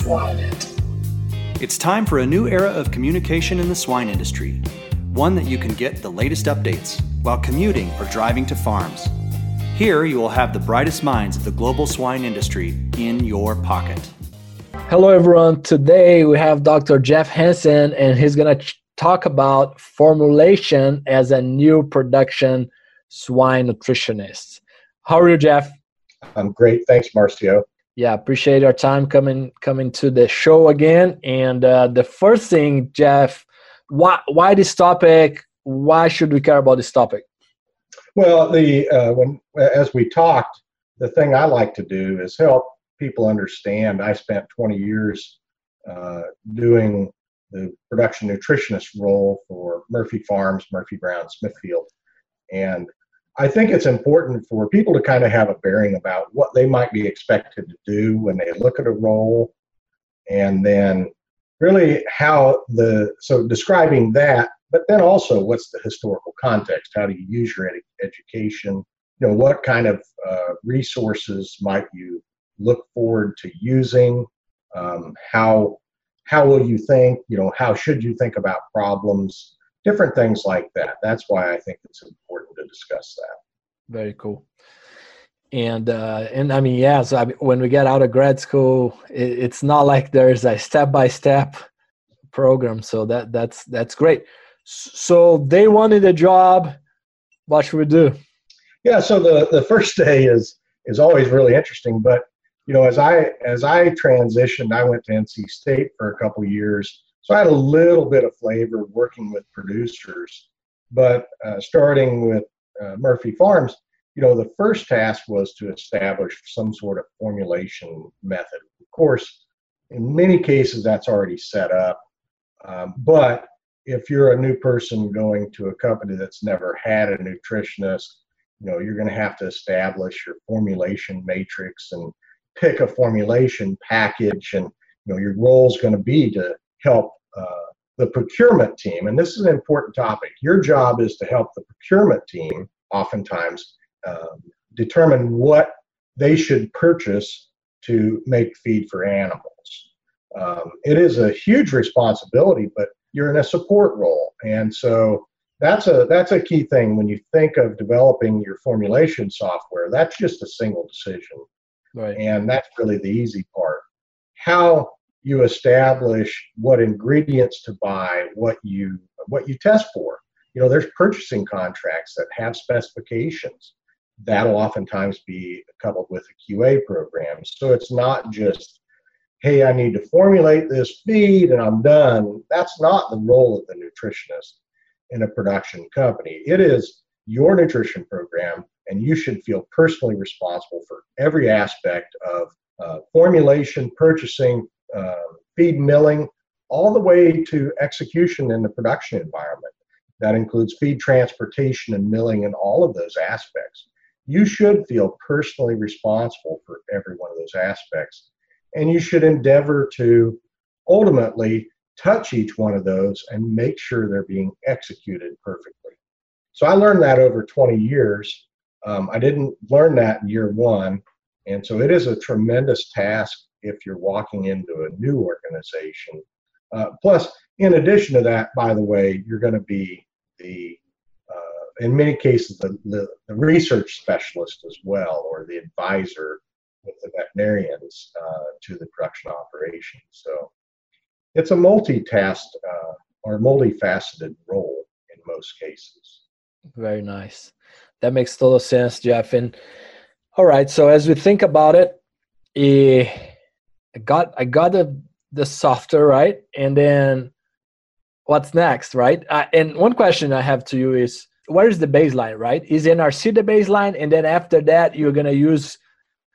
Swine It's time for a new era of communication in the swine industry, one that you can get the latest updates while commuting or driving to farms. Here you will have the brightest minds of the global swine industry in your pocket. Hello, everyone. Today we have Dr. Jeff Hansen, and he's going to talk about formulation as a new production swine nutritionist. How are you, Jeff? I'm great. Thanks, Marcio. Yeah, appreciate your time coming coming to the show again. And uh, the first thing, Jeff, why why this topic? Why should we care about this topic? Well, the uh, when as we talked, the thing I like to do is help people understand. I spent 20 years uh, doing the production nutritionist role for Murphy Farms, Murphy Brown, Smithfield, and I think it's important for people to kind of have a bearing about what they might be expected to do when they look at a role, and then really how the so describing that, but then also what's the historical context? How do you use your ed- education? You know, what kind of uh, resources might you look forward to using? Um, how how will you think? You know, how should you think about problems? Different things like that. That's why I think it's important to discuss that. Very cool. And uh, and I mean, yeah. So I when we get out of grad school, it, it's not like there's a step by step program. So that that's that's great. So they wanted a job. What should we do? Yeah. So the the first day is is always really interesting. But you know, as I as I transitioned, I went to NC State for a couple years so I had a little bit of flavor working with producers, but uh, starting with uh, Murphy Farms, you know, the first task was to establish some sort of formulation method. Of course, in many cases, that's already set up. Um, but if you're a new person going to a company that's never had a nutritionist, you know, you're going to have to establish your formulation matrix and pick a formulation package. And, you know, your role is going to be to help uh, the procurement team, and this is an important topic. Your job is to help the procurement team, oftentimes, um, determine what they should purchase to make feed for animals. Um, it is a huge responsibility, but you're in a support role, and so that's a that's a key thing when you think of developing your formulation software. That's just a single decision, right? And that's really the easy part. How you establish what ingredients to buy, what you what you test for. You know, there's purchasing contracts that have specifications. That'll oftentimes be coupled with a QA program. So it's not just, hey, I need to formulate this feed and I'm done. That's not the role of the nutritionist in a production company. It is your nutrition program, and you should feel personally responsible for every aspect of uh, formulation, purchasing, uh, feed milling, all the way to execution in the production environment. That includes feed transportation and milling and all of those aspects. You should feel personally responsible for every one of those aspects. And you should endeavor to ultimately touch each one of those and make sure they're being executed perfectly. So I learned that over 20 years. Um, I didn't learn that in year one. And so it is a tremendous task if you're walking into a new organization. Uh, plus, in addition to that, by the way, you're going to be the, uh, in many cases, the, the, the, research specialist as well, or the advisor with the veterinarians uh, to the production operation. So it's a multitask uh, or multifaceted role in most cases. Very nice. That makes total sense, Jeff. And all right, so as we think about it, eh, I got I got the the software right, and then what's next, right? Uh, and one question I have to you is, where is the baseline, right? Is NRC the baseline, and then after that you're gonna use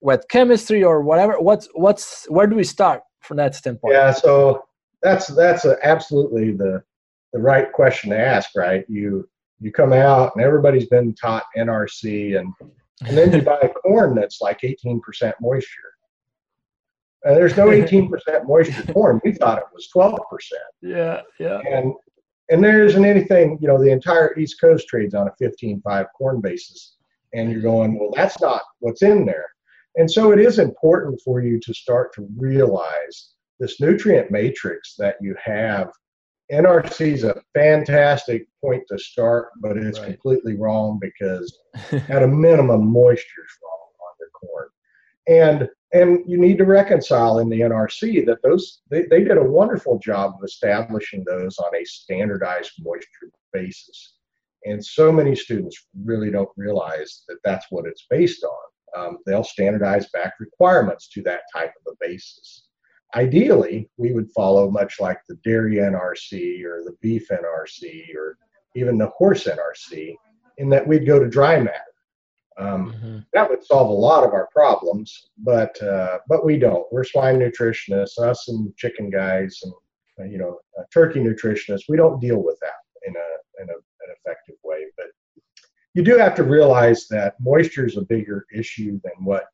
wet chemistry or whatever? What's what's where do we start from that standpoint? Yeah, so that's that's a, absolutely the the right question to ask, right? You you come out and everybody's been taught NRC and and then you buy corn that's like 18% moisture uh, there's no 18% moisture corn. We thought it was 12%. Yeah, yeah. And and there isn't anything, you know, the entire East Coast trades on a 15.5 corn basis. And you're going, well, that's not what's in there. And so it is important for you to start to realize this nutrient matrix that you have, NRC is a fantastic point to start, but it's right. completely wrong because at a minimum, moisture is wrong on your corn. And and you need to reconcile in the NRC that those they, they did a wonderful job of establishing those on a standardized moisture basis. And so many students really don't realize that that's what it's based on. Um, they'll standardize back requirements to that type of a basis. Ideally, we would follow much like the dairy NRC or the beef NRC or even the horse NRC, in that we'd go to dry matter. Um, mm-hmm. That would solve a lot of our problems, but uh, but we don't. We're swine nutritionists, us and chicken guys, and uh, you know, uh, turkey nutritionists. We don't deal with that in a in a, an effective way. But you do have to realize that moisture is a bigger issue than what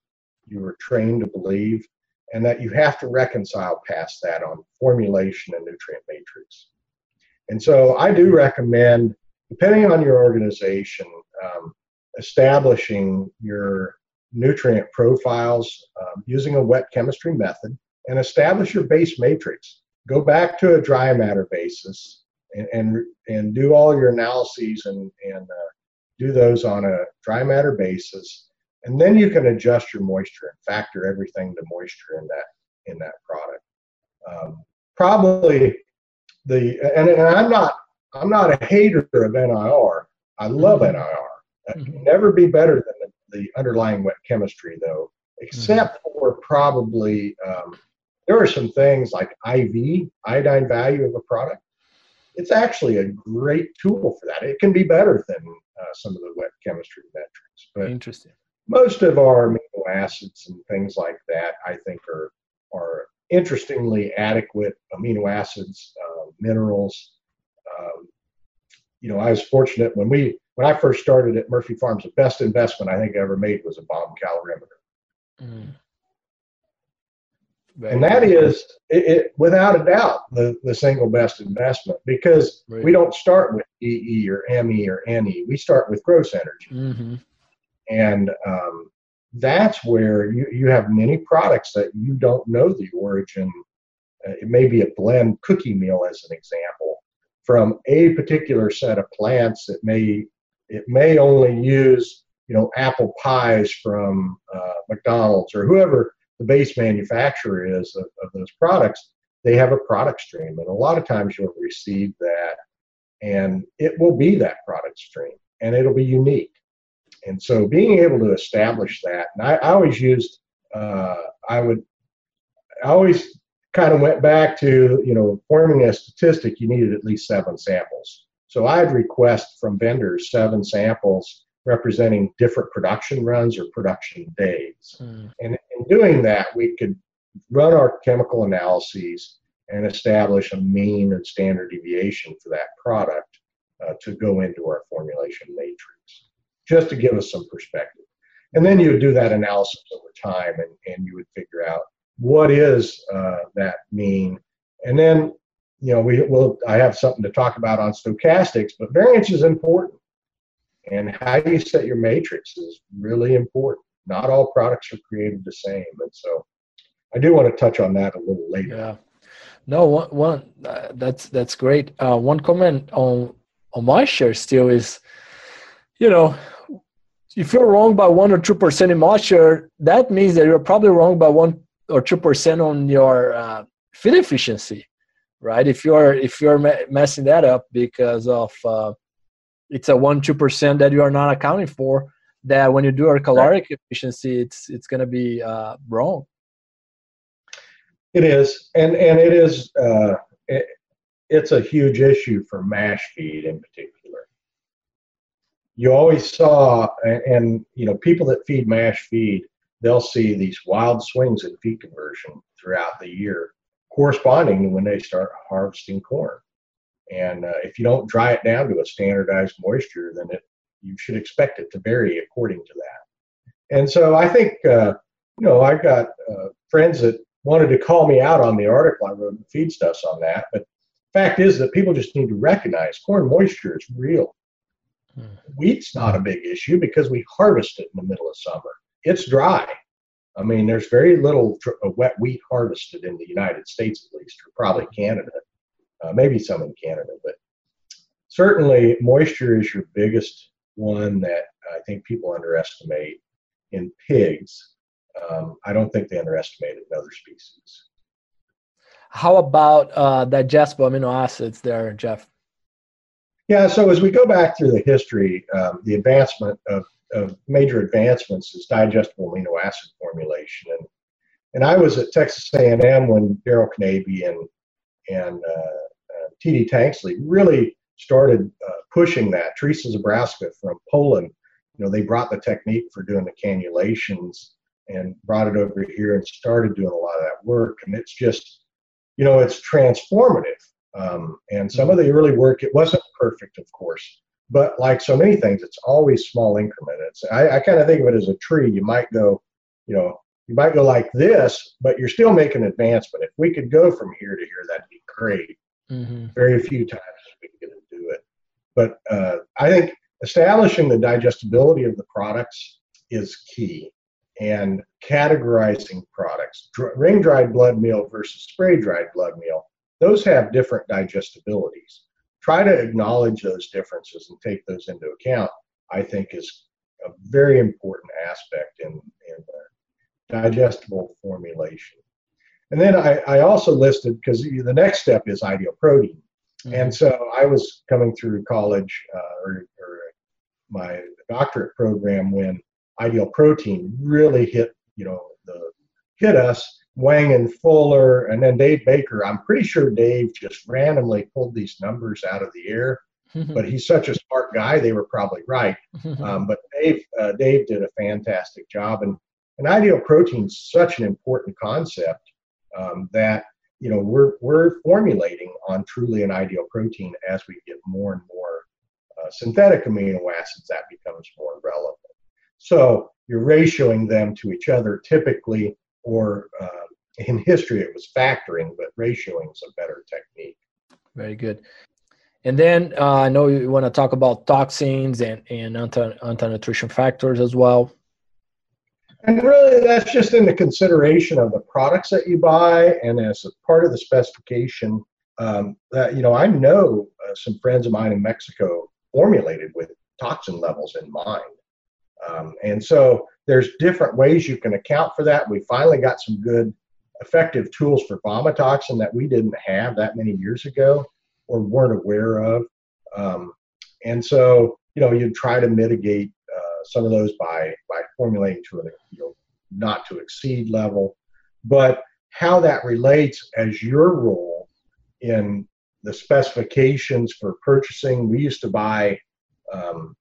you were trained to believe, and that you have to reconcile past that on formulation and nutrient matrix. And so I do recommend, depending on your organization, um, establishing your nutrient profiles um, using a wet chemistry method and establish your base matrix. Go back to a dry matter basis and, and, and do all your analyses and, and uh, do those on a dry matter basis, and then you can adjust your moisture and factor everything to moisture in that in that product. Um, probably the and, and, I'm not I'm not a hater of NIR. I love mm-hmm. NIR. Mm-hmm. can never be better than the, the, underlying wet chemistry, though, except mm-hmm. for probably um, there are some things like IV iodine value of a product. It's actually a great tool for that. It can be better than uh, some of the wet chemistry metrics. But Interesting. Most of our amino acids and things like that, I think, are are interestingly adequate amino acids, uh, minerals. Um, you know, I was fortunate when we when I first started at Murphy Farms. The best investment I think I ever made was a bomb calorimeter. Mm. And that is, it, it, without a doubt, the, the single best investment because right. we don't start with DE or ME or NE. We start with gross energy. Mm-hmm. And um, that's where you, you have many products that you don't know the origin. Uh, it may be a blend cookie meal, as an example, from a particular set of plants. that may it may only use you know apple pies from uh, McDonald's or whoever the base manufacturer is of, of those products, they have a product stream. And a lot of times you'll receive that and it will be that product stream and it'll be unique. And so being able to establish that, and I, I always used, uh, I would, I always kind of went back to, you know, forming a statistic, you needed at least seven samples. So I'd request from vendors seven samples representing different production runs or production days. Mm. And in doing that, we could run our chemical analyses and establish a mean and standard deviation for that product uh, to go into our formulation matrix, just to give us some perspective. And then you would do that analysis over time and, and you would figure out what is uh, that mean. And then, you know, we will, I have something to talk about on stochastics, but variance is important and how you set your matrix is really important. Not all products are created the same, and so I do want to touch on that a little later. Yeah. No, one, one uh, that's that's great. Uh, one comment on on moisture still is, you know, if you're wrong by one or two percent in moisture, that means that you're probably wrong by one or two percent on your uh, feed efficiency, right? If you're if you're messing that up because of uh, it's a one two percent that you are not accounting for that when you do our caloric right. efficiency it's it's going to be uh, wrong it is and and it is uh, it, it's a huge issue for mash feed in particular you always saw and, and you know people that feed mash feed they'll see these wild swings in feed conversion throughout the year corresponding to when they start harvesting corn and uh, if you don't dry it down to a standardized moisture, then it you should expect it to vary according to that. And so I think uh, you know I've got uh, friends that wanted to call me out on the article I wrote in Feedstuffs on that, but fact is that people just need to recognize corn moisture is real. Hmm. Wheat's not a big issue because we harvest it in the middle of summer. It's dry. I mean, there's very little tr- uh, wet wheat harvested in the United States, at least, or probably Canada, uh, maybe some in Canada, but certainly moisture is your biggest one that I think people underestimate in pigs. Um, I don't think they underestimate it in other species. How about uh, digestible amino acids there, Jeff? Yeah, so as we go back through the history, um, the advancement of, of major advancements is digestible amino acid formulation. And, and I was at Texas A&M when Darrell Knabe and, and uh, uh, T.D. Tanksley really started uh, pushing that. Teresa Zebrowska from Poland, you know, they brought the technique for doing the cannulations and brought it over here and started doing a lot of that work. And it's just, you know, it's transformative. Um, and some of the early work, it wasn't perfect, of course, but like so many things, it's always small increments. I, I kind of think of it as a tree. You might go, you know, you might go like this, but you're still making advancement. If we could go from here to here, that'd be great. Mm-hmm. Very few times we get to do it. But uh, I think establishing the digestibility of the products is key and categorizing products. Dr- ring dried blood meal versus spray dried blood meal, those have different digestibilities. Try to acknowledge those differences and take those into account, I think, is a very important aspect in, in digestible formulation. And then I, I also listed, because the next step is ideal protein. Mm-hmm. And so I was coming through college uh, or, or my doctorate program when ideal protein really hit, you know, the hit us. Wang and Fuller, and then Dave Baker. I'm pretty sure Dave just randomly pulled these numbers out of the air, but he's such a smart guy. They were probably right. Um, but Dave, uh, Dave did a fantastic job, and and ideal protein is such an important concept um, that you know we're we're formulating on truly an ideal protein as we get more and more uh, synthetic amino acids that becomes more relevant so you're ratioing them to each other typically or uh, in history it was factoring but ratioing is a better technique very good and then uh, i know you want to talk about toxins and, and anti, anti-nutrition factors as well and really, that's just in the consideration of the products that you buy, and as a part of the specification. Um, that you know, I know uh, some friends of mine in Mexico formulated with toxin levels in mind, um, and so there's different ways you can account for that. We finally got some good, effective tools for vomitoxin that we didn't have that many years ago or weren't aware of, um, and so you know, you'd try to mitigate some of those by by formulating to a you know not to exceed level, but how that relates as your role in the specifications for purchasing. We used to buy, um,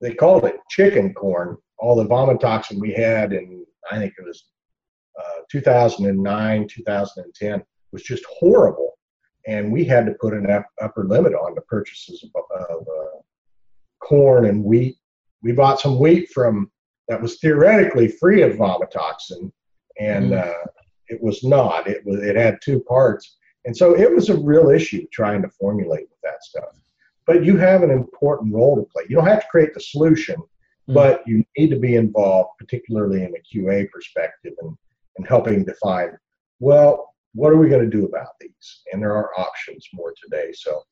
they called it chicken corn. All the vomitoxin we had in, I think it was uh, 2009, 2010, was just horrible. And we had to put an upper limit on the purchases of, of uh, corn and wheat we bought some wheat from that was theoretically free of vomitoxin, and mm. uh, it was not. It was it had two parts, and so it was a real issue trying to formulate with that stuff. But you have an important role to play. You don't have to create the solution, mm. but you need to be involved, particularly in a QA perspective, and and helping define well what are we going to do about these, and there are options more today. So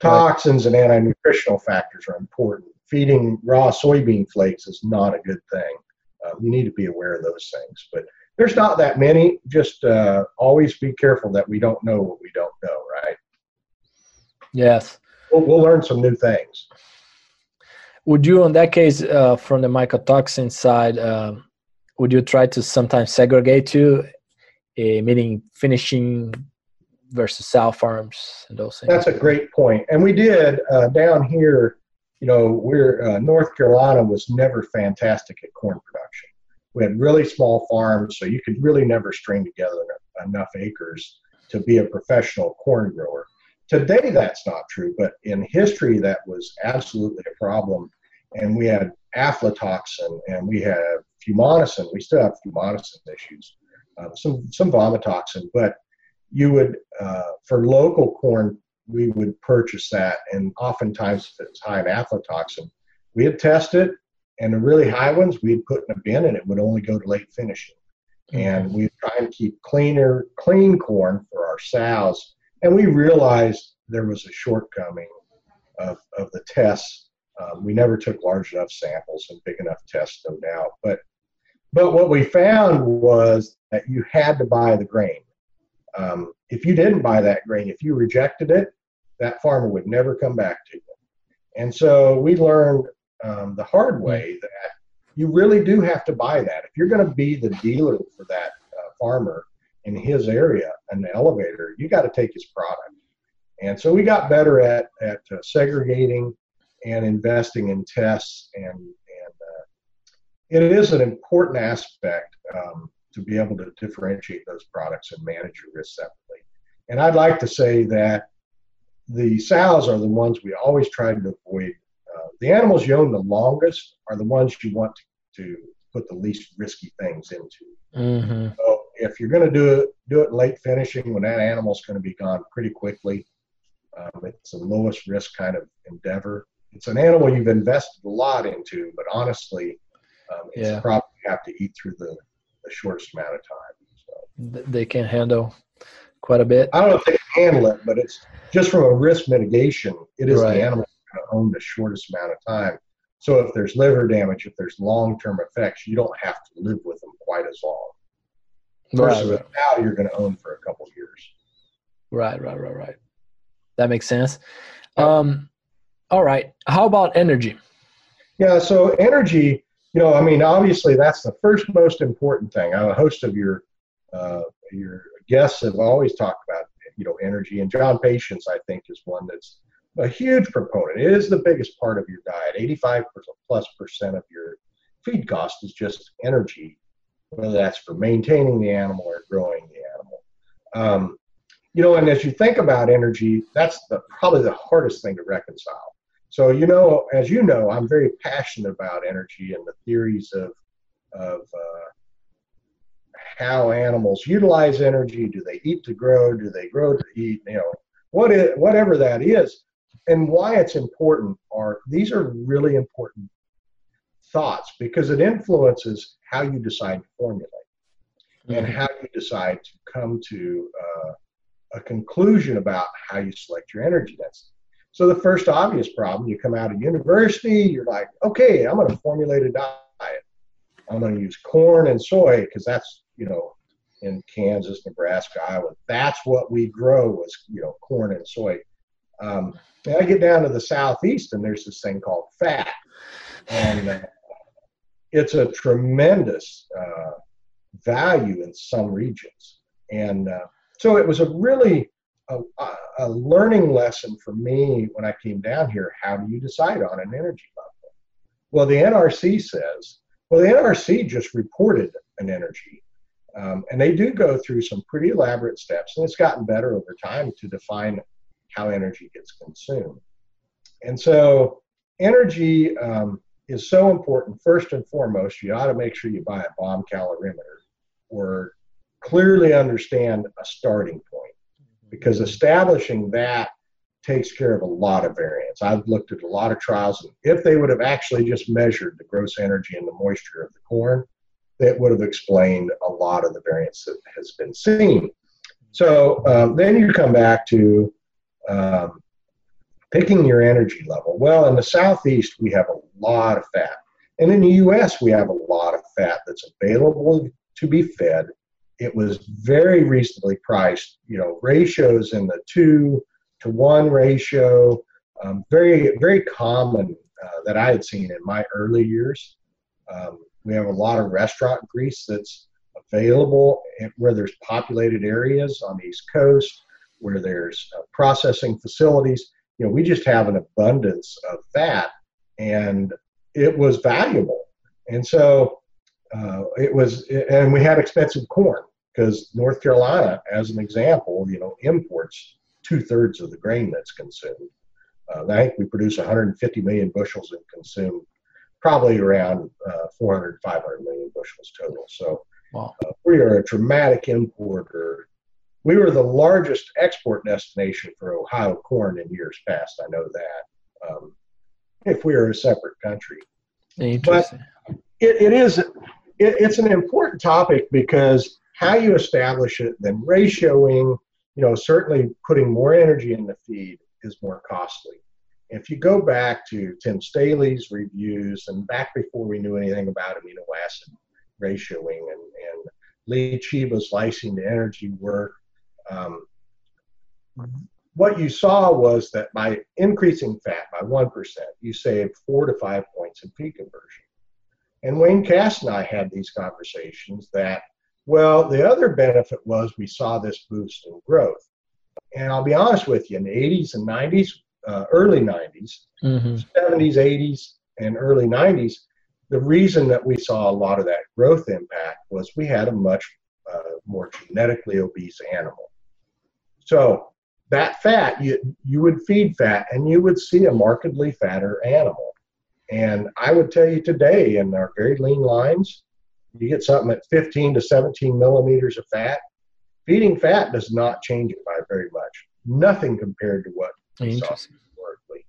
toxins and anti-nutritional factors are important feeding raw soybean flakes is not a good thing. Um, you need to be aware of those things. But there's not that many. Just uh, always be careful that we don't know what we don't know, right? Yes. We'll, we'll learn some new things. Would you, in that case, uh, from the mycotoxin side, uh, would you try to sometimes segregate too, uh, meaning finishing versus sow farms and those things? That's a great point. And we did uh, down here you know, we're uh, North Carolina was never fantastic at corn production. We had really small farms, so you could really never string together enough acres to be a professional corn grower. Today, that's not true, but in history, that was absolutely a problem. And we had aflatoxin and we had fumonisin. We still have fumonisin issues, uh, some some vomitoxin, but you would uh, for local corn we would purchase that. And oftentimes, if it's high in aflatoxin, we'd test it, And the really high ones we'd put in a bin and it would only go to late finishing. Mm-hmm. And we try and keep cleaner, clean corn for our sows. And we realized there was a shortcoming of, of the tests. Um, we never took large enough samples and big enough tests, no doubt. But but what we found was that you had to buy the grain. Um, if you didn't buy that grain, if you rejected it, that farmer would never come back to you. And so we learned um, the hard way that you really do have to buy that. If you're going to be the dealer for that uh, farmer in his area, an elevator, you got to take his product. And so we got better at, at uh, segregating and investing in tests and, it is an important aspect um, to be able to differentiate those products and manage your risk separately. And I'd like to say that the sows are the ones we always try to avoid. Uh, the animals you own the longest are the ones you want to, to put the least risky things into. Mm-hmm. So if you're going to do it, do it late finishing when that animal's going to be gone pretty quickly. Um, it's the lowest risk kind of endeavor. It's an animal you've invested a lot into, but honestly, um, it's Yeah. probably have to eat through the, the shortest amount of time. So They can handle quite a bit. I don't know if they can handle it, but it's just from a risk mitigation. It is Right. the animal going to own the shortest amount of time. So if there's liver damage, if there's long-term effects, you don't have to live with them quite as long. Versus Right, a cow you're going to own for a couple years. right, right, right, right. That makes sense. Um, all right. How about energy? Yeah, so energy, you know, I mean, obviously that's the first most important thing. A host of your uh, your guests have always talked about, you know, energy, and John Patience, I think, is one that's a huge proponent. It is the biggest part of your diet. 85 plus percent of your feed cost is just energy, whether that's for maintaining the animal or growing the animal. Um, you know, and as you think about energy, that's the, probably the hardest thing to reconcile. So, you know, as you know, I'm very passionate about energy and the theories of, of uh, how animals utilize energy. Do they eat to grow? Do they grow to eat? You know, what is, whatever that is, and why it's important are these are really important thoughts because it influences how you decide to formulate and how you decide to come to uh, a conclusion about how you select your energy density. So the first obvious problem, you come out of university, you're like, okay, I'm going to formulate a diet. I'm going to use corn and soy because that's, you know, in Kansas, Nebraska, Iowa, that's what we grow is, you know, corn and soy. Um, and I get down to the southeast and there's this thing called fat. And uh, it's a tremendous uh, value in some regions. And uh, so it was a really a learning lesson for me when I came down here. How do you decide on an energy level? Well, the NRC says, well, the NRC just reported an energy. Um, and they do go through some pretty elaborate steps, and it's gotten better over time to define how energy gets consumed. And so, energy um, is so important. First and foremost, you ought to make sure you buy a bomb calorimeter or clearly understand a starting point because establishing that takes care of a lot of variance. I've looked at a lot of trials, and if they would have actually just measured the gross energy and the moisture of the corn, that would have explained a lot of the variance that has been seen. So um, then you come back to um, picking your energy level. Well, in the southeast, we have a lot of fat. And in the US, we have a lot of fat that's available to be fed. It was very reasonably priced, you know, ratios in the two to one ratio, um, very, very common uh, that I had seen in my early years. Um, we have a lot of restaurant grease that's available where there's populated areas on the East Coast, where there's uh, processing facilities. You know, we just have an abundance of that, and it was valuable. And so uh, it was, and we had expensive corn because North Carolina, as an example, you know, imports two thirds of the grain that's consumed. Uh, I think we produce 150 million bushels and consume probably around uh, 400, 500 million bushels total. So Wow. uh, we are a dramatic importer. We were the largest export destination for Ohio corn in years past. I know that. Um, if we were a separate country, Interesting. But it, it is it, it's an important topic because how you establish it, then ratioing, you know, certainly putting more energy in the feed is more costly. If you go back to Tim Stahly's reviews and back before we knew anything about amino acid ratioing and, and Lee Chiba's lysine to energy work, um, what you saw was that by increasing fat by 1%, you saved four to five points in feed conversion. And Wayne Cass and I had these conversations that, well, the other benefit was we saw this boost in growth. And I'll be honest with you, in the 80s and 90s, uh, early 90s, mm-hmm. 70s, 80s, and early 90s, the reason that we saw a lot of that growth impact was we had a much uh, more genetically obese animal. So that fat, you, you would feed fat and you would see a markedly fatter animal. And I would tell you today, in our very lean lines, you get something at 15 to 17 millimeters of fat. Feeding fat does not change it by very much. Nothing compared to what we saw historically.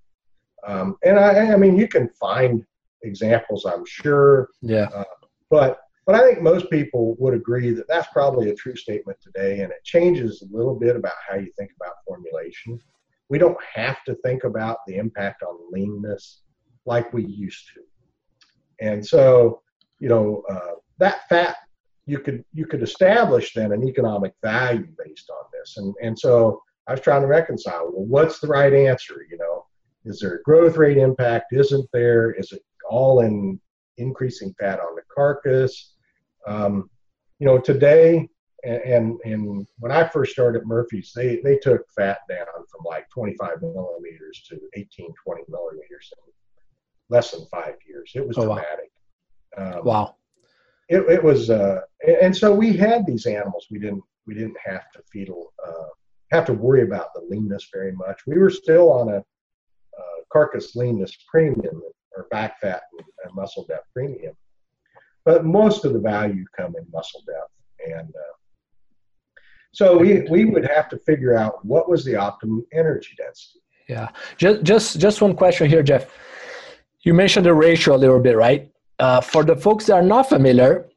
Um, and I, I mean, you can find examples, I'm sure. Yeah. Uh, but but I think most people would agree that that's probably a true statement today, and it changes a little bit about how you think about formulation. We don't have to think about the impact on leanness like we used to. And so, you know, uh, that fat you could you could establish then an economic value based on this. And and so I was trying to reconcile. Well, what's the right answer? You know, is there a growth rate impact? Isn't there? Is it all in increasing fat on the carcass? Um, you know, today and, and, and when I first started Murphy's, they they took fat down from like 25 millimeters to 18, 20 millimeters in less than five years. It was oh, dramatic. Wow. Um, wow. It, it was, uh, and so we had these animals. We didn't we didn't have to feed uh, have to worry about the leanness very much. We were still on a uh, carcass leanness premium or back fat and, and muscle depth premium but most of the value come in muscle depth. And uh, so we, we would have to figure out what was the optimum energy density. Yeah. Just, just, just one question here, Jeff. You mentioned the ratio a little bit, right? Uh, for the folks that are not familiar,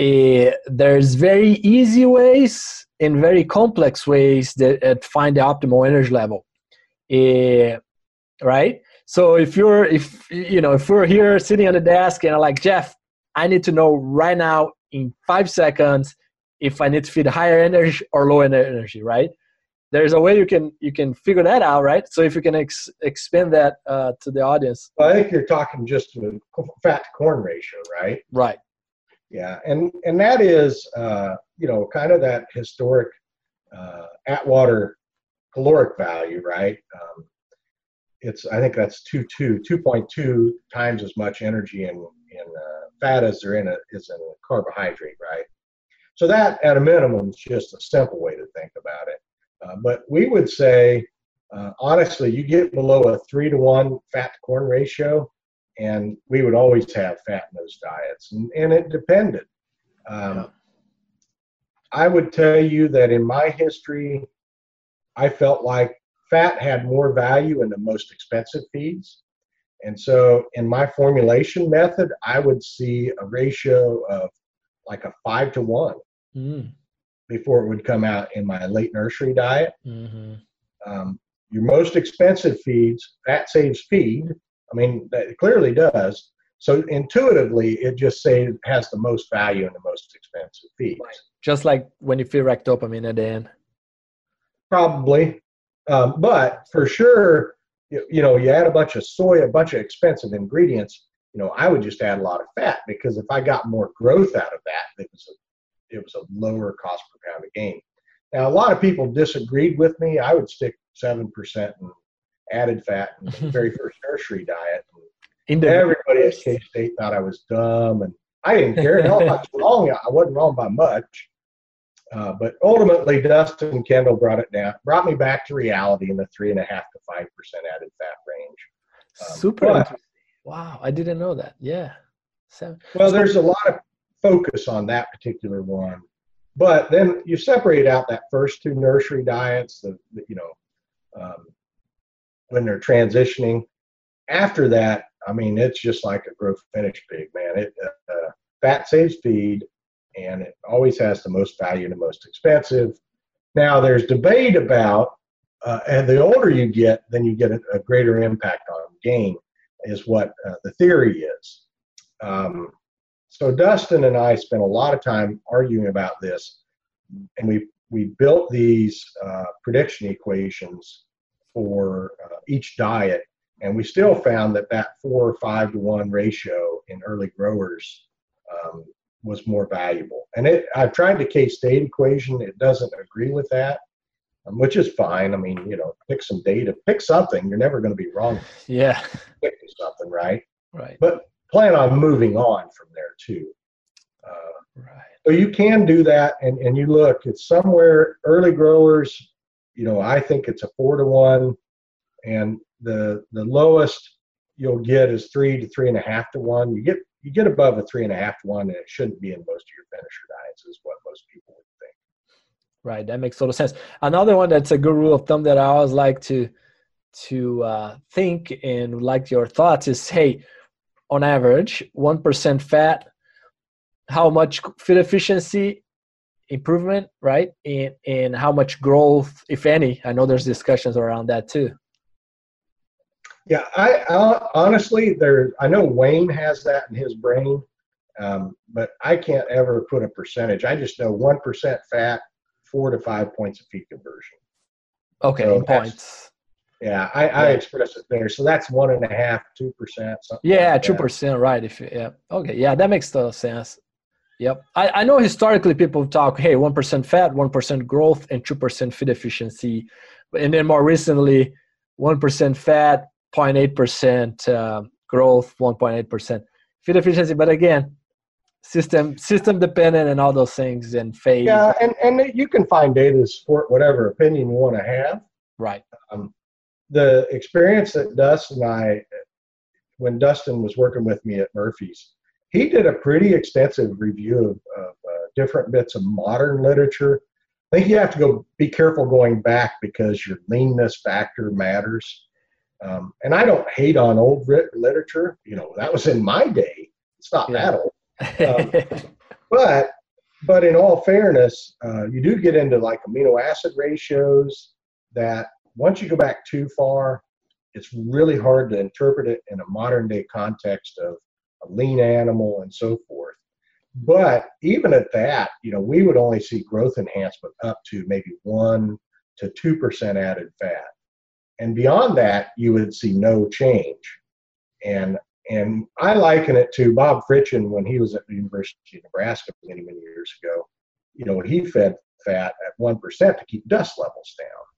uh, there's very easy ways and very complex ways that uh, find the optimal energy level. Uh, right? So if you're if you know if we're here sitting on the desk and I'm like Jeff, I need to know right now in five seconds if I need to feed higher energy or low energy, right? There's a way you can you can figure that out, right? So if you can ex- expand that uh, to the audience. Well, I think you're talking just the fat to corn ratio, right? Right. Yeah, and and that is uh, you know kind of that historic uh, Atwater caloric value, right? Um, it's I think that's two two two point two times as much energy in in uh, fat as there in a is in a carbohydrate, right? So that at a minimum is just a simple way to think about it. Uh, but we would say, uh, honestly, you get below a three to one fat to corn ratio, and we would always have fat in those diets, and, and it depended. Um. I would tell you that in my history, I felt like fat had more value in the most expensive feeds. And so in my formulation method, I would see a ratio of like a five to one mm. Before it would come out in my late nursery diet. Mm-hmm. Um, your most expensive feeds, fat saves feed. I mean, that clearly does. So intuitively, it just says has the most value in the most expensive feeds. Right. Just like when you feel dopamine at the end. Probably, um, but for sure, you, you know, you add a bunch of soy, a bunch of expensive ingredients, you know, I would just add a lot of fat because if I got more growth out of that, it was a, it was a lower cost per pound of gain. Now, a lot of people disagreed with me. I would stick seven percent and added fat in the very first nursery diet. And everybody at K State thought I was dumb, and I didn't care. Hell, I was wrong. I wasn't wrong by much. Uh, but ultimately, Dustin Kendall brought it down, brought me back to reality in the three and a half to five percent added fat range. Um, Super but, Wow, I didn't know that. Yeah. So, well, there's a lot of focus on that particular one, but then you separate out that first two nursery diets, the, the you know, um, when they're transitioning. After that, I mean, it's just like a growth finish pig, man. It uh, fat saves feed, and it always has the most value and the most expensive. Now, there's debate about, uh, and the older you get, then you get a, a greater impact on gain, is what uh, the theory is. Um, so Dustin and I spent a lot of time arguing about this, and we we built these uh, prediction equations for uh, each diet, and we still found that that four or five to one ratio in early growers um, was more valuable. And it, I've tried the K-State equation; it doesn't agree with that, um, which is fine. I mean, you know, pick some data, pick something. You're never going to be wrong. Yeah, pick something, right? Right. But plan on moving on from there too. Uh, right. So you can do that, and and you look, it's somewhere early growers. You know, I think it's a four to one, and the the lowest you'll get is three to three and a half to one. You get you get above a three and a half to one, and it shouldn't be in most of your finisher diets, is what most people would think. Right, that makes total sense. Another one that's a good rule of thumb that I always like to to uh, think and like your thoughts is, hey, on average, one percent fat, how much feed efficiency improvement, right? And and how much growth, if any. I know there's discussions around that too. Yeah, I, I honestly there. I know Wayne has that in his brain, um, but I can't ever put a percentage. I just know one percent fat, four to five points of feed conversion. Okay, so points. Yeah, I, I express it there. So that's one and a half, two percent. Yeah, two like percent, right? If yeah, okay, yeah, that makes total sense. Yep, I, I know historically people talk, hey, one percent fat, one percent growth, and two percent feed efficiency, and then more recently, one percent fat, 0.8 percent uh, growth, 1.8 percent feed efficiency. But again, system system dependent and all those things and phase. Yeah, and and you can find data to support whatever opinion you want to have. Right. Um, the experience that Dustin and I, when Dustin was working with me at Murphy's, he did a pretty extensive review of, of uh, different bits of modern literature. I think you have to go be careful going back because your leanness factor matters. Um, and I don't hate on old literature. You know, that was in my day. It's not yeah. that old. Um, but but in all fairness, uh, you do get into like amino acid ratios that once you go back too far, it's really hard to interpret it in a modern day context of a lean animal and so forth. But even at that, you know, we would only see growth enhancement up to maybe one to two percent added fat, and beyond that, you would see no change. And and I liken it to Bob Fritschen when he was at the University of Nebraska many many years ago. You know, he fed fat at one percent to keep dust levels down.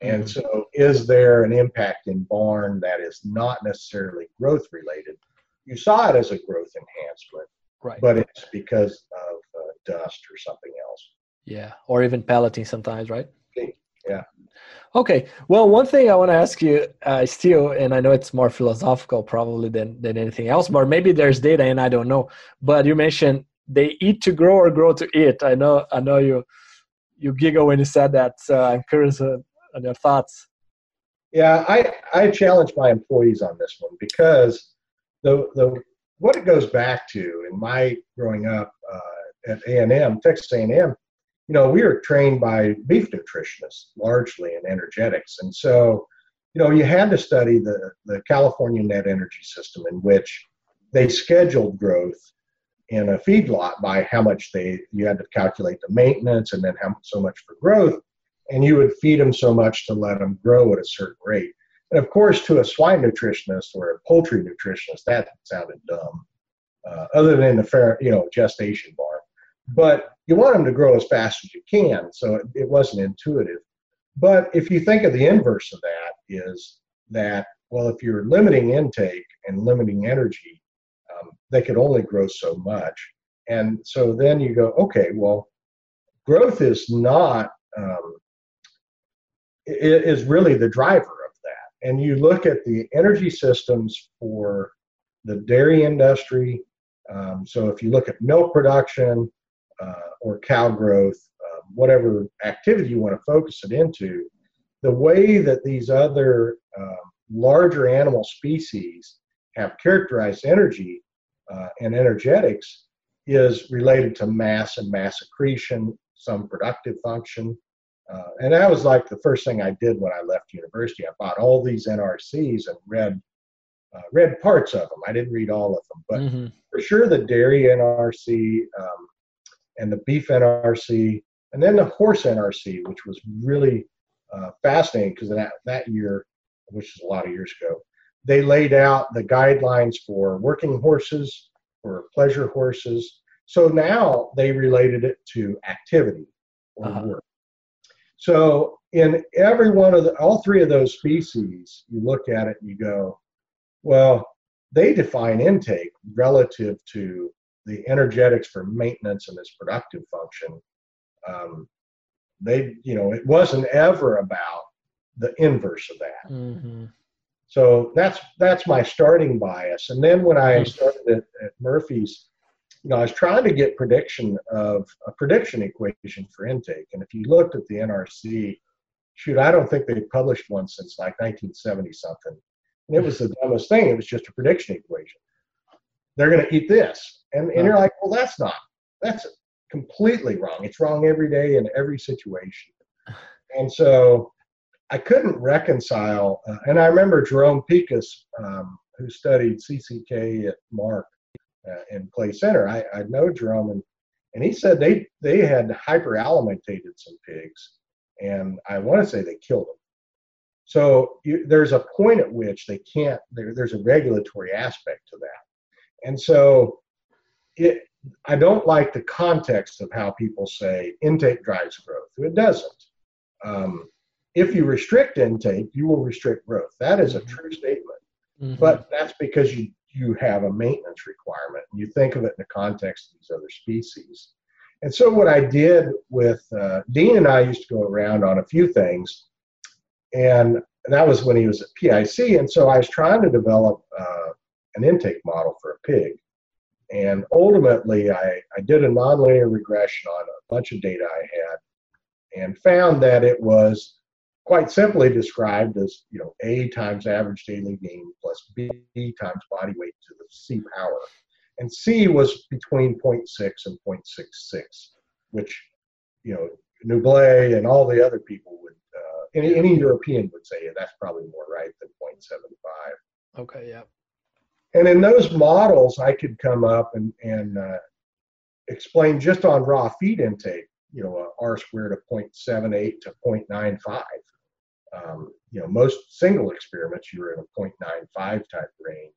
And mm-hmm. so, is there an impact in barn that is not necessarily growth related? You saw it as a growth enhancement, right? But it's because of uh, dust or something else. Yeah, or even pelleting sometimes, right? Yeah. Okay. Well, one thing I want to ask you, uh, still, and I know it's more philosophical probably than than anything else, but maybe there's data and I don't know. But you mentioned they eat to grow or grow to eat. I know. I know you you giggle when you said that. So I'm curious uh, on your thoughts. Yeah, I I challenge my employees on this one because the the what it goes back to in my growing up uh, at A and M, Texas A and M, you know, we were trained by beef nutritionists largely in energetics, and so you know you had to study the the California net energy system in which they scheduled growth in a feedlot by how much they you had to calculate the maintenance and then how so much for growth and you would feed them so much to let them grow at a certain rate. And of course, to a swine nutritionist or a poultry nutritionist, that sounded dumb, uh, other than the fair, you know, gestation bar. But you want them to grow as fast as you can, so it, it wasn't intuitive. But if you think of the inverse of that, is that well, if you're limiting intake and limiting energy, um, they could only grow so much. And so then you go, okay, well, growth is not um, is really the driver of that. And you look at the energy systems for the dairy industry. Um, so if you look at milk production uh, or cow growth, uh, whatever activity you want to focus it into, the way that these other uh, larger animal species have characterized energy uh, and energetics is related to mass and mass accretion, some productive function. Uh, and that was like the first thing I did when I left university. I bought all these NRCs and read uh, read parts of them. I didn't read all of them, but mm-hmm. for sure the dairy NRC um, and the beef NRC, and then the horse NRC, which was really uh, fascinating because that that year, which is a lot of years ago, they laid out the guidelines for working horses, for pleasure horses. So now they related it to activity or uh-huh. work. So in every one of the, all three of those species, you look at it and you go, well, they define intake relative to the energetics for maintenance and its productive function. Um, they, you know, it wasn't ever about the inverse of that. Mm-hmm. So that's that's my starting bias. And then when I hmm. started at, at Murphy's, you know, I was trying to get prediction of a prediction equation for intake. And if you looked at the NRC, shoot, I don't think they published one since like 1970 something. And it was the dumbest thing. It was just a prediction equation. They're going to eat this. And, and you're like, well, that's not, that's completely wrong. It's wrong every day in every situation. And so I couldn't reconcile. Uh, and I remember Jerome Pekas, um, who studied CCK at MARC uh, in Clay Center. I, I know Jerome, and, and he said they, they had hyperalimentated some pigs. And I want to say they killed them. So you, there's a point at which they can't, there, there's a regulatory aspect to that. And so it, I don't like the context of how people say intake drives growth. It doesn't. Um, if you restrict intake, you will restrict growth. That is a mm-hmm. true statement. Mm-hmm. But that's because you, you have a maintenance requirement. And you think of it in the context of these other species. And so what I did with uh, Dean and I used to go around on a few things and that was when he was at PIC. And so I was trying to develop uh, an intake model for a pig. And ultimately, I, I did a nonlinear regression on a bunch of data I had and found that it was quite simply described as you know A times average daily gain plus B times body weight to the C power. And C was between 0.6 and 0.66, which you know Noblet and all the other people would any, any European would say that's probably more right than 0.75. Okay, yeah. And in those models, I could come up and, and uh, explain just on raw feed intake, you know, a R squared of 0.78 to 0.95. Um, you know, most single experiments, you were in a 0.95 type range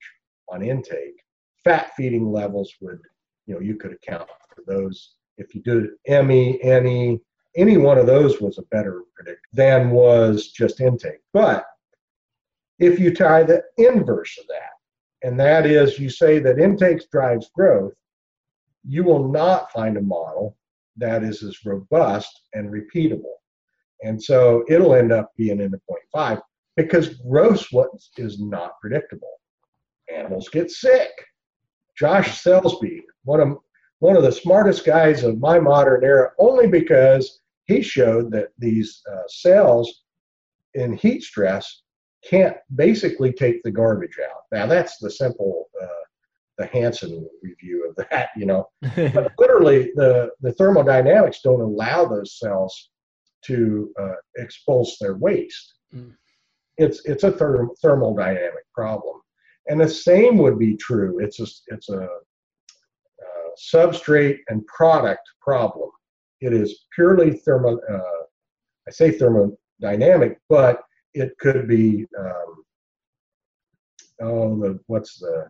on intake. Fat feeding levels would, you know, you could account for those. If you did ME, NE, any one of those was a better predictor than was just intake. But if you tie the inverse of that, and that is you say that intake drives growth, you will not find a model that is as robust and repeatable. And so it'll end up being in the 0.5 because growth is not predictable. Animals get sick. Josh Selsby, one of one of the smartest guys of my modern era, only because he showed that these uh, cells in heat stress can't basically take the garbage out. Now that's the simple, uh, the Hansen review of that, you know. but literally, the the thermodynamics don't allow those cells to uh, expulse their waste. Mm. It's it's a therm, thermodynamic problem, and the same would be true. It's a it's a uh, substrate and product problem. It is purely thermo, uh, I say thermodynamic, but it could be, um, oh, the, what's the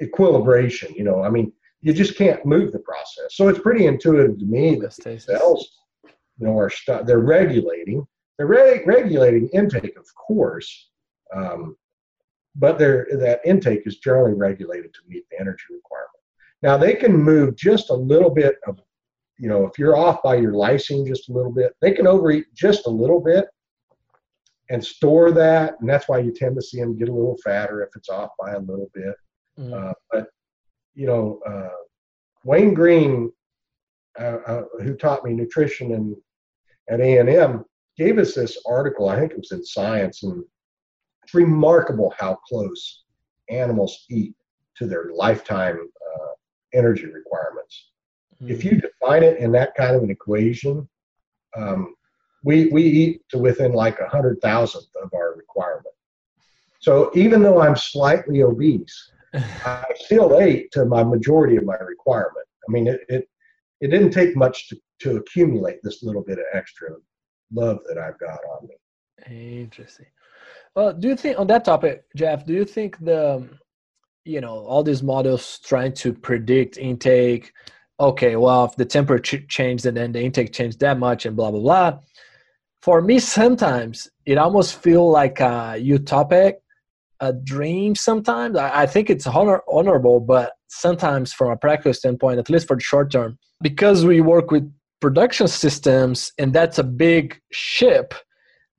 equilibration, you know, I mean, you just can't move the process. So it's pretty intuitive to me that cells, know, are st- they're regulating. They're re- regulating intake, of course, um, but that intake is generally regulated to meet the energy requirement. Now they can move just a little bit of you know, if you're off by your lysine just a little bit, they can overeat just a little bit and store that. And that's why you tend to see them get a little fatter if it's off by a little bit. Mm. Uh, but, you know, uh, Wayne Green, uh, uh who taught me nutrition and at A&M, gave us this article. I think it was in Science, and it's remarkable how close animals eat to their lifetime uh, energy requirements. Mm-hmm. If you define it in that kind of an equation, um, we, we eat to within like a hundred thousandth of our requirement. So even though I'm slightly obese, I still ate to my majority of my requirement. I mean, it, it, it didn't take much to, to accumulate this little bit of extra love that I've got on me. Interesting. Well, do you think on that topic, Jeff? Do you think the, you know, all these models trying to predict intake? Okay, well, if the temperature changed and then the intake changed that much, and blah blah blah. For me, sometimes it almost feel like a utopic, a dream. Sometimes I, I think it's honor, honorable, but sometimes from a practical standpoint, at least for the short term, because we work with production systems and that's a big ship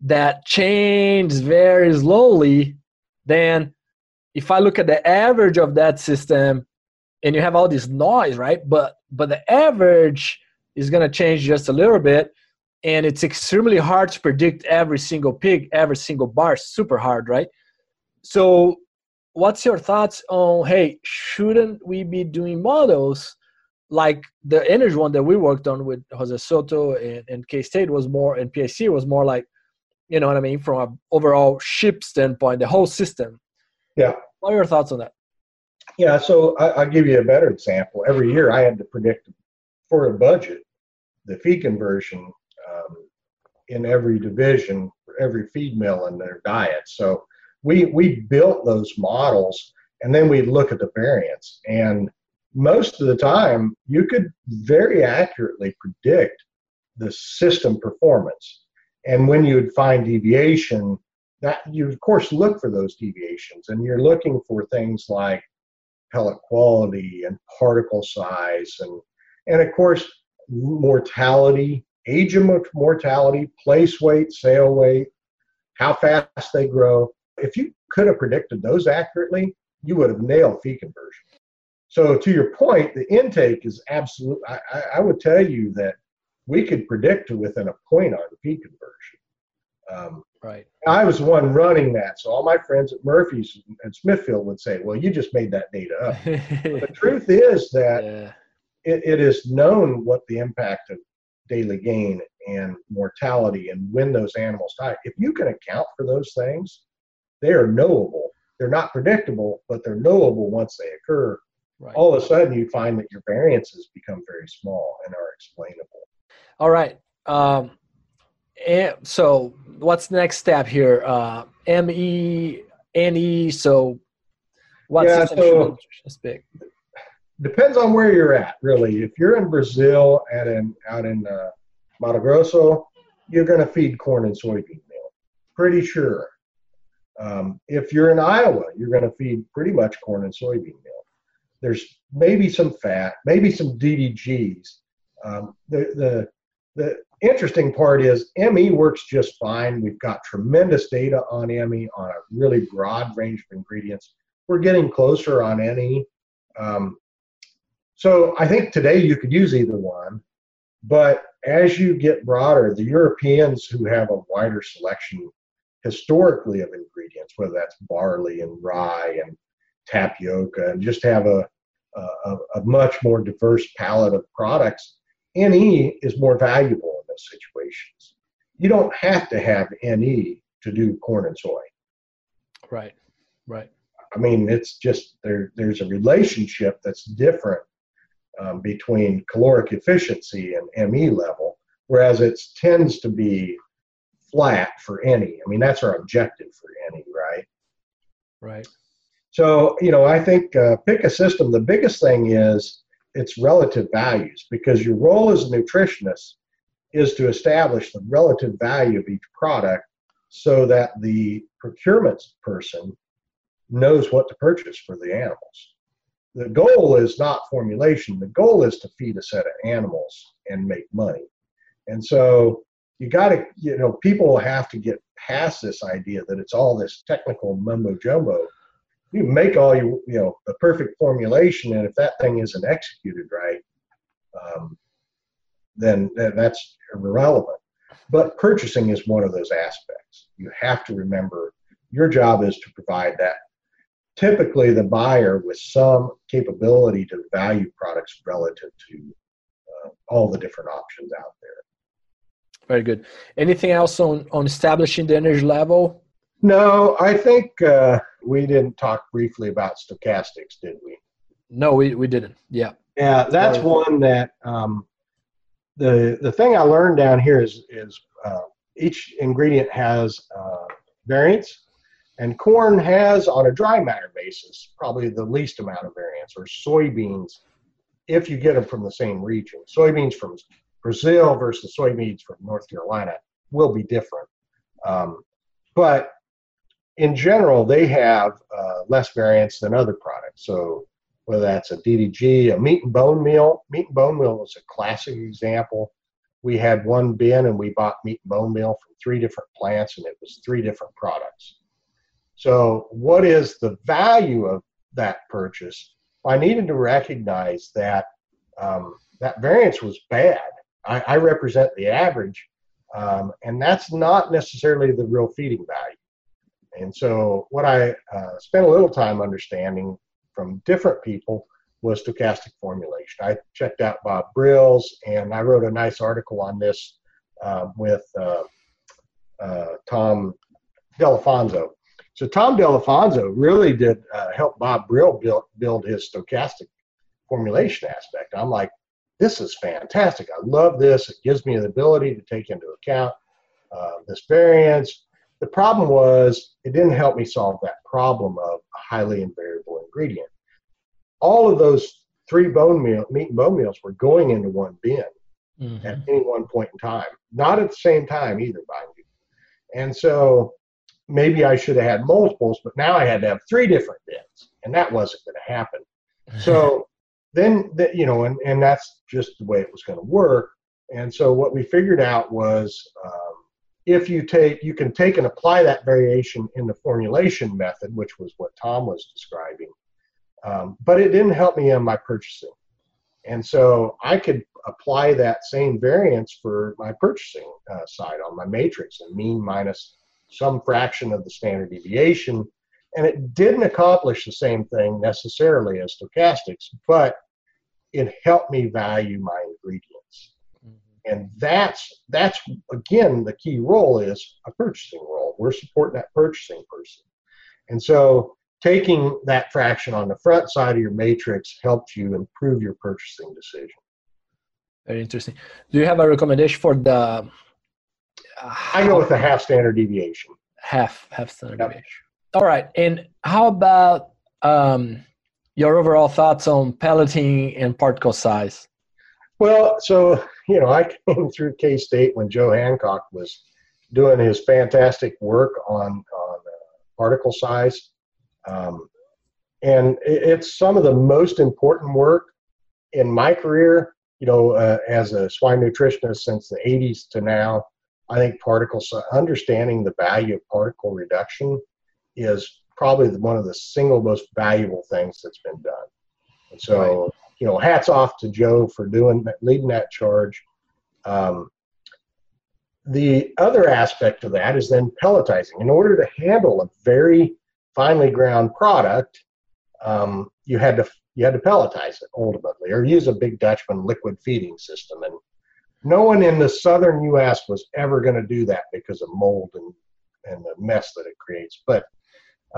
that changes very slowly, then if I look at the average of that system and you have all this noise, right? But but the average is gonna change just a little bit and it's extremely hard to predict every single pig, every single bar, super hard, right? So what's your thoughts on hey, shouldn't we be doing models like the energy one that we worked on with Jose Soto and, and K State was more and PIC was more like you know what I mean, from an overall ship standpoint, the whole system. Yeah. What are your thoughts on that? Yeah, so I, will give you a better example. Every year I had to predict for a budget the feed conversion um, in every division for every feed mill and their diet. So we we built those models and then we look at the variance and most of the time you could very accurately predict the system performance and when you would find deviation, that you of course look for those deviations, and you're looking for things like pellet quality and particle size, and and of course mortality, age of mortality, place weight, sale weight, how fast they grow. If you could have predicted those accurately, you would have nailed feed conversion. So to your point, the intake is absolute. I, I would tell you that we could predict to within a point on feed conversion. Um, right. I was the one running that, so all my friends at Murphy's and Smithfield would say, "Well, you just made that data up." the truth is that yeah. it, it is known what the impact of daily gain and mortality and when those animals die. If you can account for those things, they are knowable. They're not predictable, but they're knowable once they occur. Right. All of a sudden, you find that your variances become very small and are explainable. All right. Um, and so what's the next step here? Uh, M E N E. So what's yeah, so big? Depends on where you're at, really. If you're in Brazil and in out in uh, Mato Grosso, you're going to feed corn and soybean meal. Pretty sure. Um, if you're in Iowa, you're going to feed pretty much corn and soybean meal. There's maybe some fat, maybe some DDGs. Um, the, the the interesting part is ME works just fine. We've got tremendous data on ME on a really broad range of ingredients. We're getting closer on NE. Um, so I think today you could use either one, but as you get broader, the Europeans who have a wider selection historically of ingredients, whether that's barley and rye and tapioca, and just have a, a, a much more diverse palette of products, NE is more valuable in those situations. You don't have to have NE to do corn and soy. Right, right. I mean, it's just there. There's a relationship that's different um, between caloric efficiency and ME level, whereas it tends to be flat for any. I mean, that's our objective for any, right? Right. So, you know, I think uh, pick a system. The biggest thing is its relative values because your role as a nutritionist is to establish the relative value of each product so that the procurement person knows what to purchase for the animals. The goal is not formulation, the goal is to feed a set of animals and make money. And so you got to, you know, people will have to get past this idea that it's all this technical mumbo jumbo you make all your you know the perfect formulation and if that thing isn't executed right um, then, then that's irrelevant. But purchasing is one of those aspects. You have to remember your job is to provide that. Typically the buyer with some capability to value products relative to uh, all the different options out there. Very good. Anything else on, on establishing the energy level? No, I think uh, we didn't talk briefly about stochastics, did we? No, we, we didn't. Yeah. Yeah, that's one that um, the the thing I learned down here is is uh, each ingredient has uh, variance, and corn has on a dry matter basis probably the least amount of variance, or soybeans if you get them from the same region. Soybeans from Brazil versus soybeans from North Carolina will be different, um, but in general they have uh, less variance than other products. So whether that's a DDG, a meat and bone meal. Meat and bone meal is a classic example. We had one bin and we bought meat and bone meal from three different plants and it was three different products. So, what is the value of that purchase? I needed to recognize that um, that variance was bad. I, I represent the average, um, and that's not necessarily the real feeding value. And so, what I uh, spent a little time understanding from different people was stochastic formulation. I checked out Bob Brill's, and I wrote a nice article on this uh, with uh, uh, Tom Delafonso. So Tom Delafonso really did uh, help Bob Brill build, build his stochastic formulation aspect. I'm like, this is fantastic. I love this. It gives me the ability to take into account uh, this variance. The problem was it didn't help me solve that problem of a highly invariable ingredient. All of those three bone meal, meat and bone meals were going into one bin mm-hmm. at any one point in time. Not at the same time either, mind you. And so maybe I should have had multiples, but now I had to have three different bins, and that wasn't going to happen. So then, the, you know, and, and that's just the way it was going to work. And so what we figured out was um, if you take, you can take and apply that variation in the formulation method, which was what Tom was describing. Um, but it didn't help me in my purchasing. And so I could apply that same variance for my purchasing uh, side on my matrix and mean minus some fraction of the standard deviation. And it didn't accomplish the same thing necessarily as stochastics, but it helped me value my ingredients. Mm-hmm. And that's that's again the key role is a purchasing role. We're supporting that purchasing person. And so taking that fraction on the front side of your matrix helps you improve your purchasing decision. Very interesting. Do you have a recommendation for the? Uh, I go with the half standard deviation. Half half standard yep. deviation. All right, and how about um, your overall thoughts on pelleting and particle size? Well, so you know, I came through K State when Joe Hancock was doing his fantastic work on on uh, particle size, um, and it's some of the most important work in my career you know, uh, as a swine nutritionist since the 80s to now, I think particles, understanding the value of particle reduction is probably one of the single most valuable things that's been done. And so, right. you know, hats off to Joe for doing leading that charge. Um, the other aspect of that is then pelletizing. In order to handle a very finely ground product, um, you had to you had to pelletize it ultimately, or use a big Dutchman liquid feeding system. And no one in the southern U.S. was ever going to do that because of mold and and the mess that it creates. But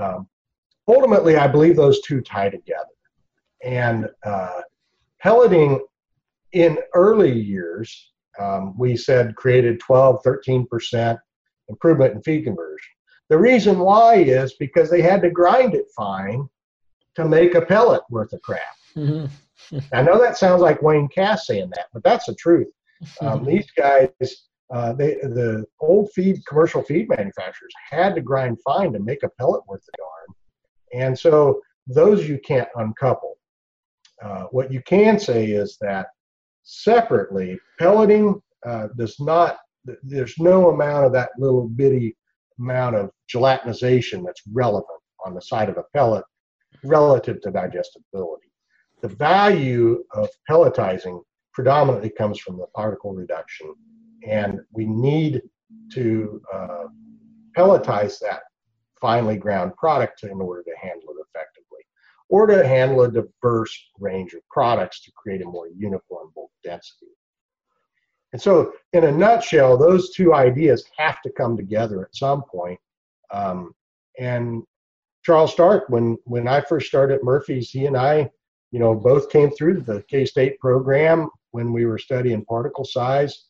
um, ultimately, I believe those two tie together. And uh, pelleting in early years, um, we said created 12, 13% improvement in feed conversion. The reason why is because they had to grind it fine to make a pellet worth of crap. Mm-hmm. I know that sounds like Wayne Cass saying that, but that's the truth. Um, these guys, uh, they, the old feed commercial feed manufacturers had to grind fine to make a pellet worth of yarn, and so those you can't uncouple. Uh, what you can say is that separately, pelleting uh, does not. There's no amount of that little bitty amount of gelatinization that's relevant on the side of a pellet relative to digestibility. The value of pelletizing predominantly comes from the particle reduction, and we need to uh, pelletize that finely ground product in order to handle it effectively. or to handle a diverse range of products to create a more uniform bulk density. And so, in a nutshell, those two ideas have to come together at some point. Um, and Charles Stark, when when I first started at Murphy's, he and I, you know, both came through the K-State program when we were studying particle size,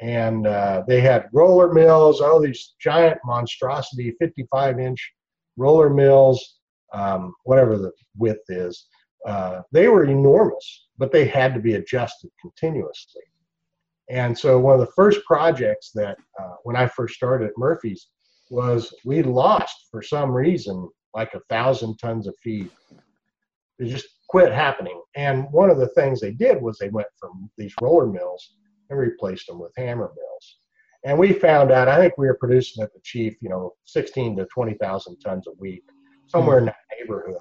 and uh, they had roller mills, all these giant monstrosity, 55-inch roller mills, um, whatever the width is. Uh, they were enormous, but they had to be adjusted continuously. And so one of the first projects that uh, when I first started at Murphy's was we lost for some reason like a thousand tons of feed. It just quit happening. And one of the things they did was they went from these roller mills and replaced them with hammer mills. And we found out, I think we were producing at the chief, you know, 16 to 20,000 tons a week, somewhere in that neighborhood.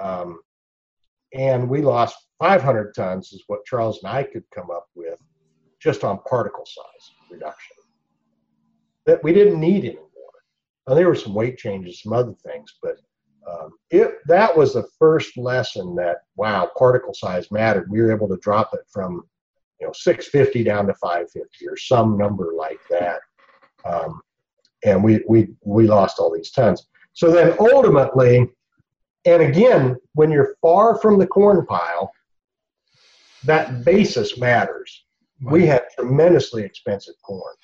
Um, and we lost 500 tons, is what Charles and I could come up with just on particle size reduction that we didn't need anymore. Now, there were some weight changes, some other things, but um, it that was the first lesson that wow, particle size mattered. We were able to drop it from you know 650 down to 550 or some number like that, um, and we we we lost all these tons. So then ultimately, and again, when you're far from the corn pile, that basis matters. We had tremendously expensive corn.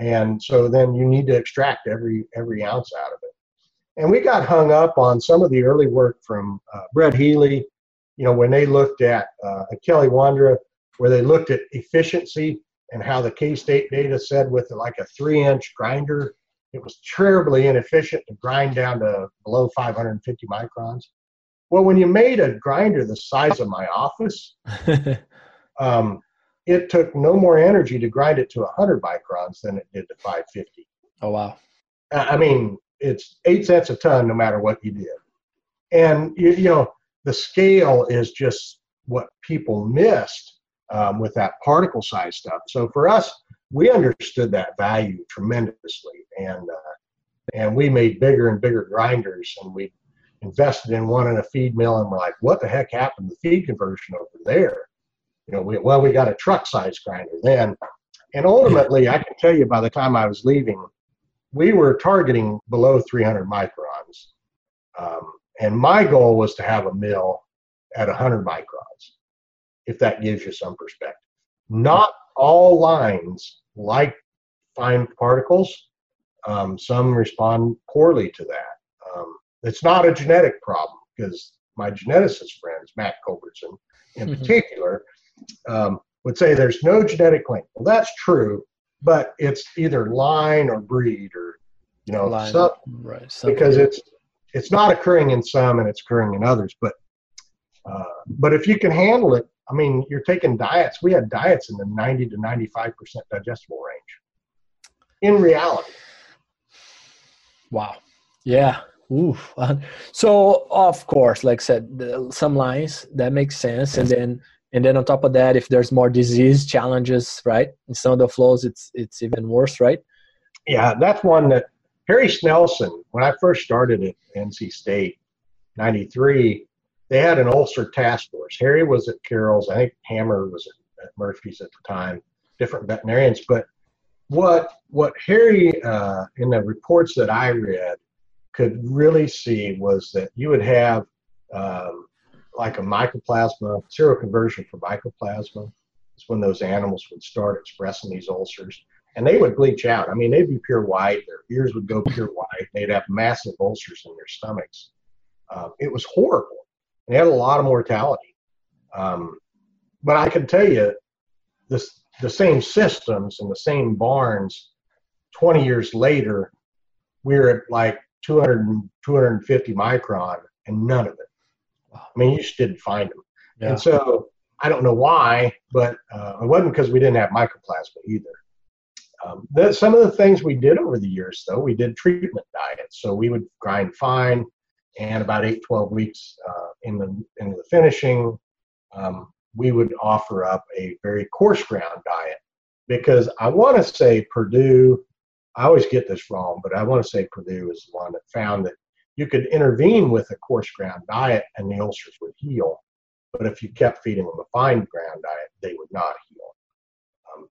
And so then you need to extract every every ounce out of it. And we got hung up on some of the early work from uh, brett healy. You know when they looked at uh, kelly wondra where they looked at efficiency and how the k-state data said with like a three inch grinder it was terribly inefficient to grind down to below 550 microns well when you made a grinder the size of my office um, it took no more energy to grind it to 100 microns than it did to 550. Oh, wow. I mean, it's eight cents a ton no matter what you did. And, you, you know, the scale is just what people missed um, with that particle size stuff. So for us, we understood that value tremendously. And, uh, and we made bigger and bigger grinders and we invested in one in a feed mill and we're like, what the heck happened to feed conversion over there? you know, we, well, we got a truck size grinder then. And ultimately, I can tell you by the time I was leaving, we were targeting below 300 microns. Um, and my goal was to have a mill at 100 microns, if that gives you some perspective. Not all lines like fine particles. Um, some respond poorly to that. Um, it's not a genetic problem because my geneticist friends, Matt Culbertson in mm-hmm. particular, um, would say there's no genetic link. Well, that's true, but it's either line or breed or you know line, some, right, because it's it's not occurring in some and it's occurring in others. But uh, but if you can handle it, I mean, you're taking diets. We had diets in the 90 to 95 percent digestible range. In reality. Wow. Yeah. Oof. So of course, like I said, some lines that makes sense, and then and then on top of that if there's more disease challenges right in some of the flows it's it's even worse right yeah that's one that harry snelson when i first started at nc state 93 they had an ulcer task force harry was at carroll's i think hammer was at, murphy's at the time different veterinarians but what what harry uh, in the reports that i read could really see was that you would have um, like a mycoplasma, seroconversion for mycoplasma. It's when those animals would start expressing these ulcers. And they would bleach out. I mean, they'd be pure white. Their ears would go pure white. They'd have massive ulcers in their stomachs. Um, it was horrible. They had a lot of mortality. Um, but I can tell you, this, the same systems and the same barns, 20 years later, we are at like 200, 250 micron and none of it. I mean, you just didn't find them. Yeah. And so I don't know why, but uh, it wasn't because we didn't have mycoplasma either. Um, the, some of the things we did over the years, though, we did treatment diets. So we would grind fine, and about 8, 12 weeks uh, in the in the finishing, um, we would offer up a very coarse ground diet because I want to say Purdue. I always get this wrong, but I want to say Purdue is the one that found that you could intervene with a coarse ground diet and the ulcers would heal. But if you kept feeding them a fine ground diet, they would not heal. Um,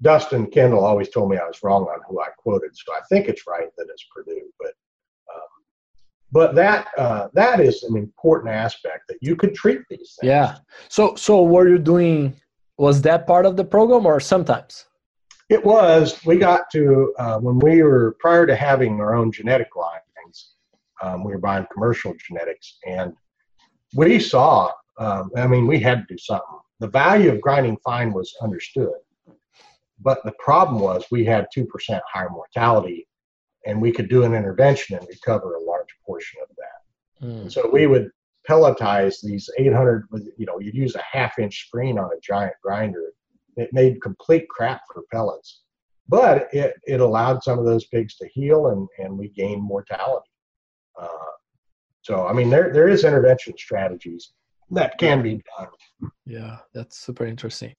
Dustin Kendall always told me I was wrong on who I quoted, so I think it's right that it's Purdue. But but that uh, that is an important aspect that you could treat these things. Yeah. So so were you doing? Was that part of the program or sometimes? It was. We got to uh, when we were prior to having our own genetic lines. Um, we were buying commercial genetics, and we saw. Um, I mean, we had to do something. The value of grinding fine was understood, but the problem was we had two percent higher mortality, and we could do an intervention and recover a large portion of that. Mm. So we would pelletize these 800. You know, you'd use a half-inch screen on a giant grinder it made complete crap for pellets. But it, it allowed some of those pigs to heal and, and we gained mortality. Uh, so, I mean, there, there is intervention strategies that can be done. Yeah, that's super interesting.